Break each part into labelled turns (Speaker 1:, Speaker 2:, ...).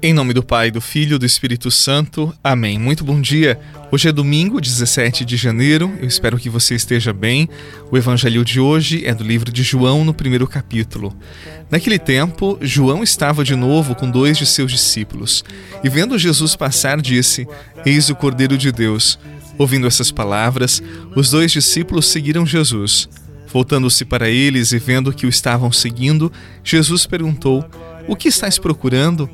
Speaker 1: Em nome do Pai, do Filho e do Espírito Santo. Amém. Muito bom dia. Hoje é domingo, 17 de janeiro. Eu espero que você esteja bem. O evangelho de hoje é do livro de João, no primeiro capítulo. Naquele tempo, João estava de novo com dois de seus discípulos e, vendo Jesus passar, disse: Eis o Cordeiro de Deus. Ouvindo essas palavras, os dois discípulos seguiram Jesus. Voltando-se para eles e vendo que o estavam seguindo, Jesus perguntou: O que estáis procurando?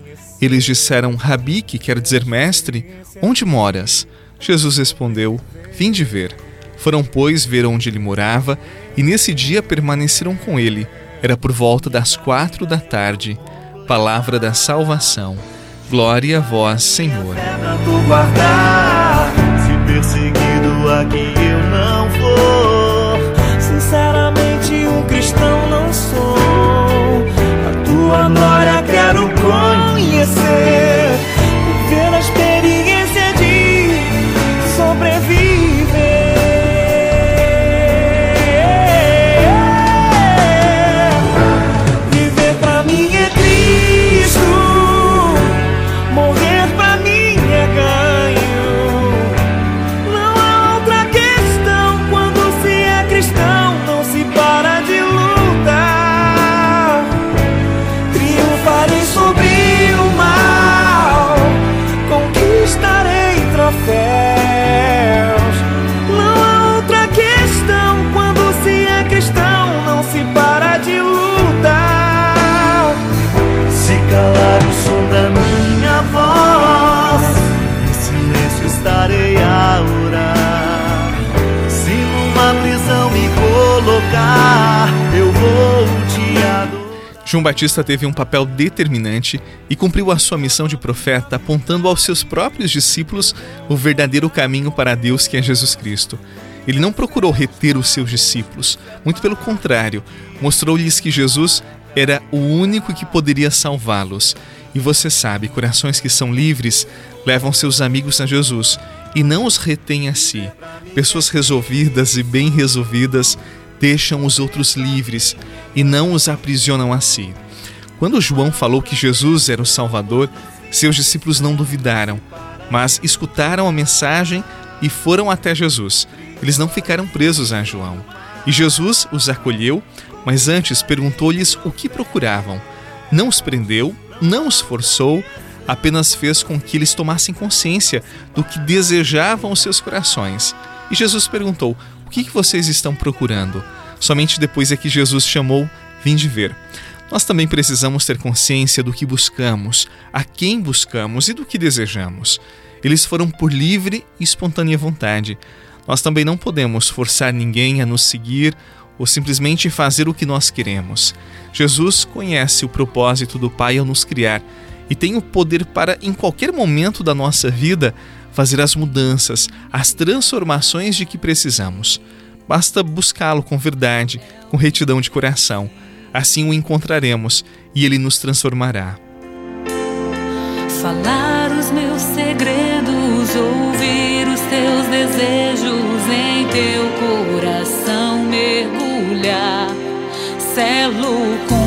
Speaker 1: Eles disseram: Rabi, que quer dizer mestre, onde moras? Jesus respondeu: Vim de ver. Foram, pois, ver onde ele morava, e nesse dia permaneceram com ele. Era por volta das quatro da tarde. Palavra da salvação. Glória a vós, Senhor.
Speaker 2: Se perseguido aqui colocar, eu vou te adorar.
Speaker 1: João Batista teve um papel determinante e cumpriu a sua missão de profeta, apontando aos seus próprios discípulos o verdadeiro caminho para Deus, que é Jesus Cristo. Ele não procurou reter os seus discípulos, muito pelo contrário, mostrou-lhes que Jesus era o único que poderia salvá-los. E você sabe, corações que são livres levam seus amigos a Jesus e não os retêm a si. Pessoas resolvidas e bem resolvidas deixam os outros livres e não os aprisionam a si. Quando João falou que Jesus era o Salvador, seus discípulos não duvidaram, mas escutaram a mensagem e foram até Jesus. Eles não ficaram presos a João. E Jesus os acolheu, mas antes perguntou-lhes o que procuravam. Não os prendeu, não os forçou, apenas fez com que eles tomassem consciência do que desejavam os seus corações. E Jesus perguntou: O que vocês estão procurando? Somente depois é que Jesus chamou: Vim de ver. Nós também precisamos ter consciência do que buscamos, a quem buscamos e do que desejamos. Eles foram por livre e espontânea vontade. Nós também não podemos forçar ninguém a nos seguir ou simplesmente fazer o que nós queremos. Jesus conhece o propósito do Pai ao nos criar e tem o poder para, em qualquer momento da nossa vida, fazer as mudanças, as transformações de que precisamos. Basta buscá-lo com verdade, com retidão de coração. Assim o encontraremos e ele nos transformará.
Speaker 3: Falar os meus segredos, ouvir os teus desejos em teu coração mergulhar, selo contigo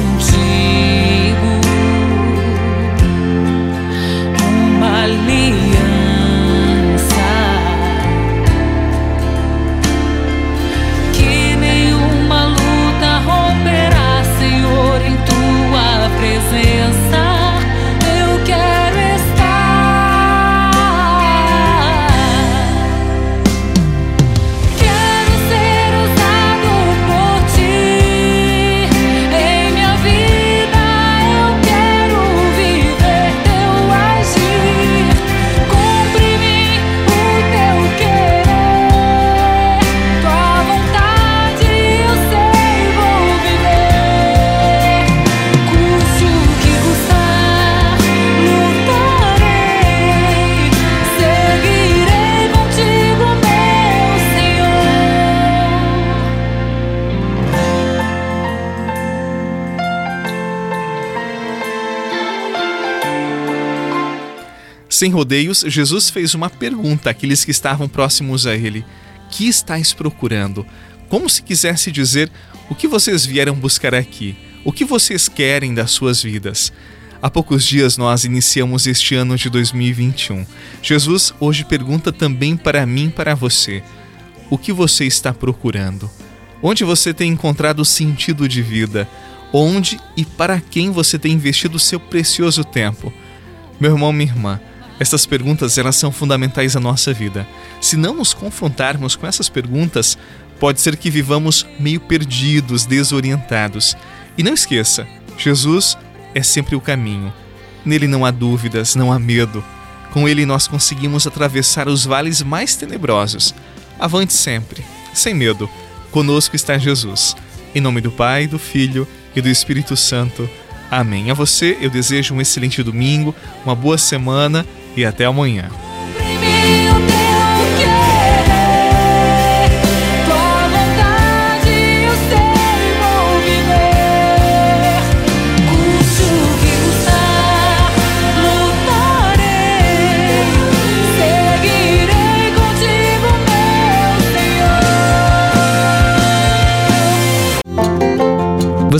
Speaker 1: Sem rodeios, Jesus fez uma pergunta àqueles que estavam próximos a ele: Que estáis procurando? Como se quisesse dizer: O que vocês vieram buscar aqui? O que vocês querem das suas vidas? Há poucos dias nós iniciamos este ano de 2021. Jesus hoje pergunta também para mim para você: O que você está procurando? Onde você tem encontrado sentido de vida? Onde e para quem você tem investido seu precioso tempo? Meu irmão, minha irmã, essas perguntas elas são fundamentais à nossa vida. Se não nos confrontarmos com essas perguntas, pode ser que vivamos meio perdidos, desorientados. E não esqueça, Jesus é sempre o caminho. Nele não há dúvidas, não há medo. Com ele nós conseguimos atravessar os vales mais tenebrosos. Avante sempre, sem medo. Conosco está Jesus. Em nome do Pai, do Filho e do Espírito Santo. Amém. A você eu desejo um excelente domingo, uma boa semana e até amanhã.